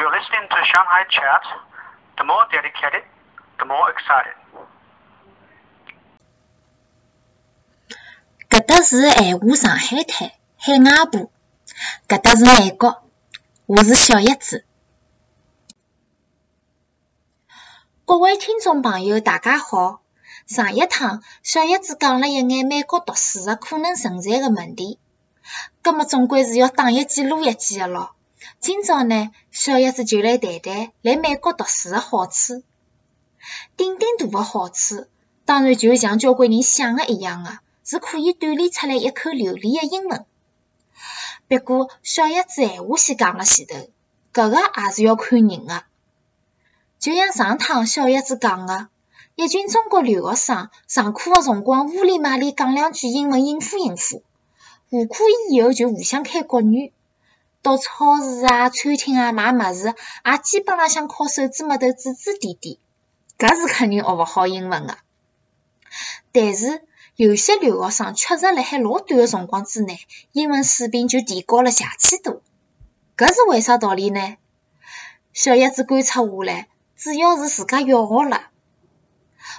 You're listening to Shanghai Chat. The more dedicated, the more excited. 搿搭是闲话上海滩海外部，搿搭是美国，我是小叶子。各位听众朋友，大家好。上一趟小叶子讲了一眼美国读书个可能存在个问题，葛末总归是要打一记录一记个咯。今朝呢，小叶子就来谈谈来美国读书的好处。顶顶大的好处，当然就像交关人想的一样个，是可以锻炼出来一口流利的英文。不过小叶子闲话先讲了前头，搿个也是要看人的。就像上趟小叶子讲的。一群中国留学生上课的辰光，乌里嘛里讲两句英文应付应付，下课以后就互相开国语。到超市啊、餐厅啊买物事，也基本浪向靠手指末头指指点点，搿是肯定学勿好英文个。但是有些留学生确实辣海老短个辰光之内，英文水平就提高了邪气多。搿是为啥道理呢？小叶子观察下来，主要是自家要学了。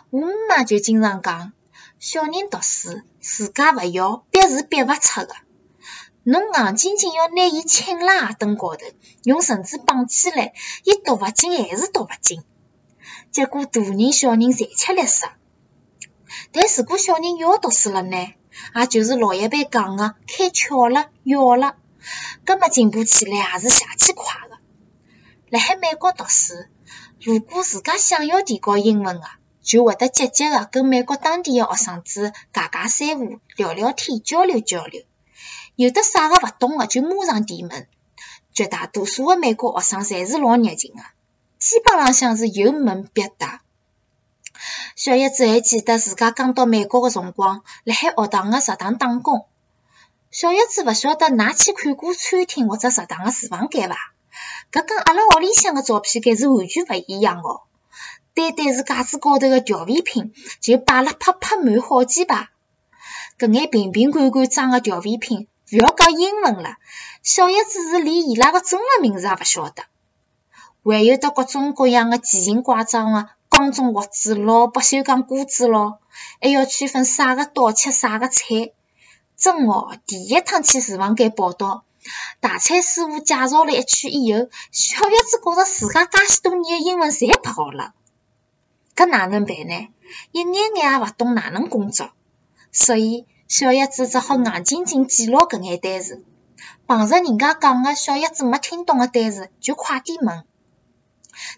我姆妈就经常讲，小人读书，自家勿要，逼是逼勿出个。侬硬劲劲要拿伊请辣鞋凳高头，用绳子绑起来，伊读勿进还是读勿进。结果大人小人侪吃力死。但如果小人要读书了呢？也就是老一辈讲个开窍了，要了，搿么进步起来也是邪气快个。辣海美国读书，如果自家想要提高英文个，就会得积极个跟美国当地个学生子尬尬三胡、聊聊天、交流交流。有的啥个勿懂个，就马上提问。绝大多数个美国学生侪是老热情个，基本浪向是有问必答。小叶子还记得自家刚到美国个辰光，辣海学堂个食堂打工。小叶子勿晓得㑚去看过餐厅或者食堂个厨房间伐？搿跟阿拉屋里向个照片间是完全勿一样哦。单单是架子高头个调味品，就摆了啪啪满好几排。搿眼瓶瓶罐罐装个调味品，勿要讲英文了，小叶子是连伊拉个中文名字也勿晓得。还有得各种各样个奇形怪状个缸中盒子咯，不锈钢锅子咯，还要区分啥个刀切啥个菜。真哦，第一趟去厨房间报道，大菜师傅介绍了一圈以后，小叶子觉着自家介许多年个英文侪跑了。搿哪能办呢？一眼眼也勿懂哪能工作，所以小叶子只好硬劲劲记牢搿眼单词。碰着人家讲个小叶子没听懂个单词，就快点问。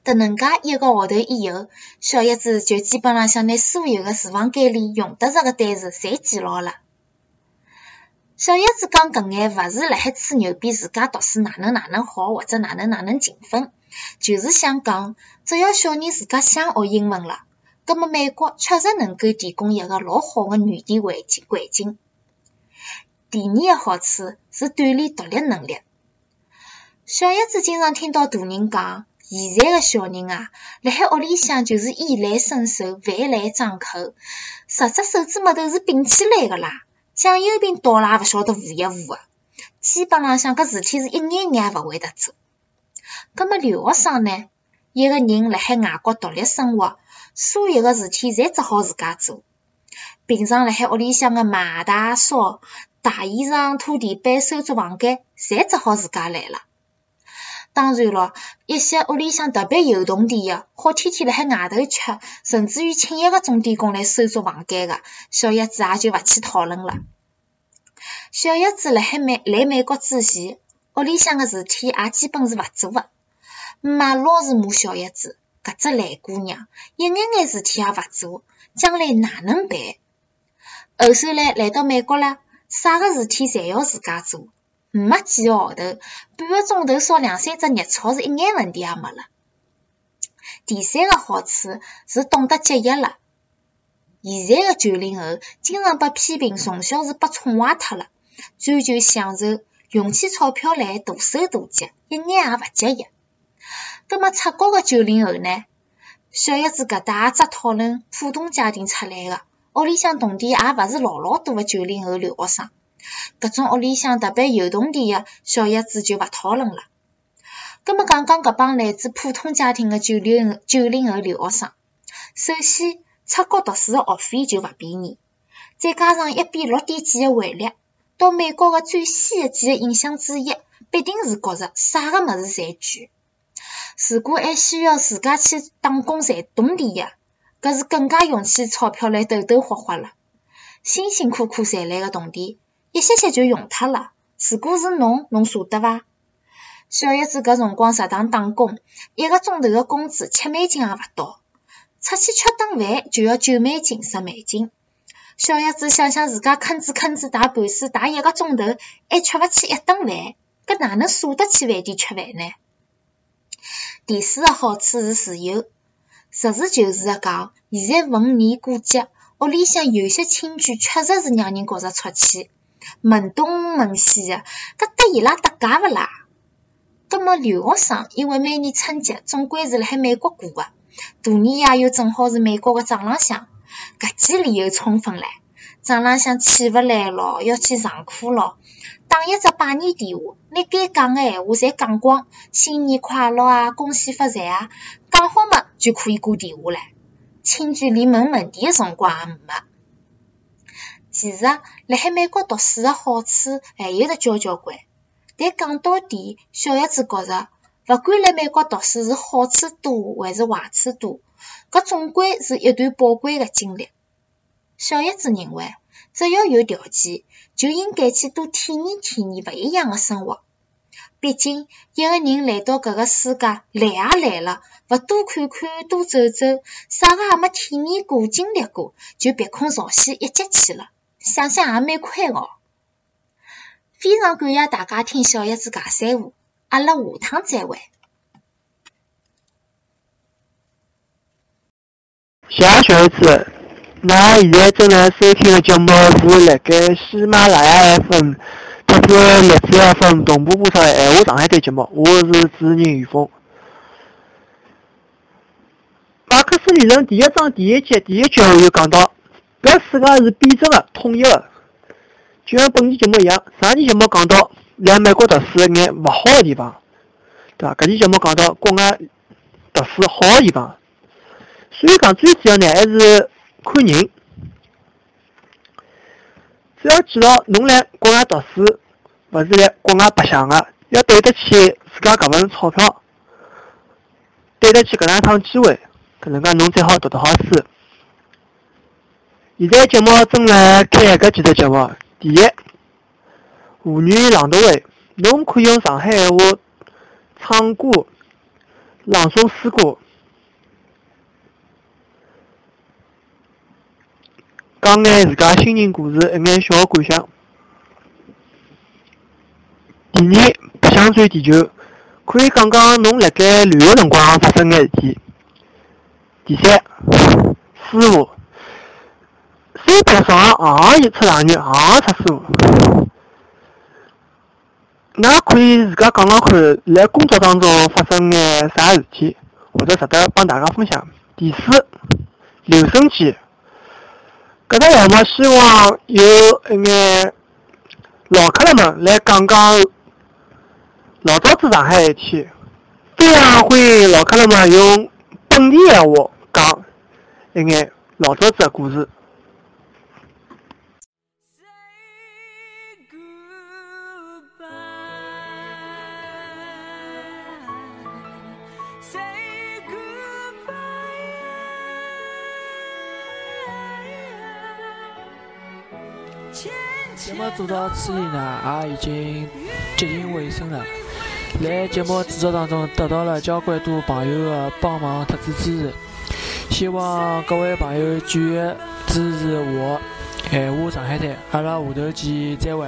迭能介一个号头以后，小叶子就基本浪向拿所有个厨房间里用得着个单词侪记牢了。小叶子讲搿眼勿是辣海吹牛逼，自家读书哪能哪能好，或者哪能哪能勤奋。就是想讲，只要小人自家想学英文了，葛末美国确实能够提供一个老好个语言环境环境。第二个好处是锻炼独立能力。小叶子经常听到大人讲，现在个小人啊，辣海屋里向就是衣来伸手，饭来张口，十只手指末头是并起来个啦，酱油瓶倒了也勿晓得扶一扶的，基本浪向搿事体是一眼眼也勿会得做。葛末留学生呢？一个人辣海外国独立生活，所有个事体侪只好自家做。平常辣海屋里向个买大扫、汏衣裳、拖地板、收拾房间，侪只好自家来了。当然咯，一些屋里向特别有动地个，好天天辣海外头吃，甚至于请一个钟点工来收拾房间个，小叶子也就勿去讨论了。小叶子辣海美来美国之前，屋里向个事体也基本是勿做个。妈老是骂小叶子，搿只懒姑娘，一眼眼事体也勿做，将来哪能办？后首来来到美国了，啥个事体侪要自家做，没几个号头，半个钟头烧两三只热炒是一眼问题也没了。第三个好处是懂得节约了。现在个九零后经常被批评从小是被宠坏脱了，追求享受，用起钞票来大手大脚，一眼也勿节约。葛末出国个九零后呢？小叶子搿搭也只讨论普通家庭出来个，屋里向同地也勿是老老多个九零后留学生。搿种屋里向特别有同地个小叶子就勿讨论了。葛末讲讲搿帮来自普通家庭个九零九零后留学生，首先出国读书个学费就勿便宜，再加上一比六点几个汇率，到美国个最先个几个印象之一，必定是觉着啥个物事侪贵。如果还需要自家去打工赚铜钿个，搿是更加用起钞票来抖抖花花了。辛辛苦苦赚来的铜钿，一歇歇就用脱了。如果是侬，侬舍得伐？小叶子搿辰光食堂打工，一个钟头的工资七美金也勿到，出去吃顿饭就要九美金、十美金。小叶子想想自家吭哧吭哧汏盘水汏一个钟头，还吃勿起一顿饭，搿哪能舍得去饭店吃饭呢？第四个好处是自由，实事求是的讲，现在逢年过节，屋里向有些亲眷确实是让人觉着出气，问东问西个，搿搭伊拉搭界勿啦？葛末留学生因为每年春节总归是辣海美国过个，大年夜又正好是美国个早浪向，搿记理由充分唻。早浪向起勿来咯，要去上课咯。打一只拜年电话，拿该讲个闲话侪讲光，新年快乐啊，恭喜发财啊，讲好么就可以挂电话唻。亲眷连问问题个辰光也没。其实，辣海美国读书个好处还有得交交关，但讲到底，小叶子觉着，勿管辣美国读书是好处多还是坏处多，搿总归是一段宝贵个经历。小叶子认为。只要有条件，就应该去多体验体验勿一样的生活。毕竟，一个人来到搿个世界，来也来了，勿多看看、多走走，啥个也没体验过、经历过，就别空朝西一节去了，想想也蛮快哦。非常感谢大家听小叶子讲三胡，阿拉下趟再会。谢小叶子。㑚现在正在收听的节目是辣盖喜马拉雅 FM、特别荔枝 FM 同步播出的《闲话上海滩》节目，我是主持人于峰。马克思理论第一章第一节第一句话就讲到：搿世界是辩证的、统一的，就像本期节目一样。上期节目讲到来美国读书一眼勿好的地方，对伐？搿期节目讲到国外读书好的地方，所以讲最主要呢还是。看人，只要记牢，侬来国外读书，勿是来国外白相个，要对得起自家搿份钞票，对得起搿两趟机会，搿能介侬才好读得好书。现在节目正辣开搿几只节目，第一，妇女朗读会，侬可以用上海闲话唱歌、朗诵诗歌。讲眼自家心情故事，一眼小感想。第二，白相转地球，可以讲讲侬辣盖旅游辰光发生眼事体。第三，师傅，三板上行行一出状元，行行出师傅。㑚可以自家讲讲看，辣工作当中发生眼啥事体，或者值得帮大家分享。第四，留声机。搿只项目希望有一眼老客人们来讲讲老早子上海事体，非常欢迎老客人们用本地闲话讲一眼老早子的故事。节目做到此里呢，也已经接近尾声了。在节目制作当中，得到了交关多朋友的帮忙特子支持，希望各位朋友继续支持我《闲话上海滩》，阿拉下头见，再会。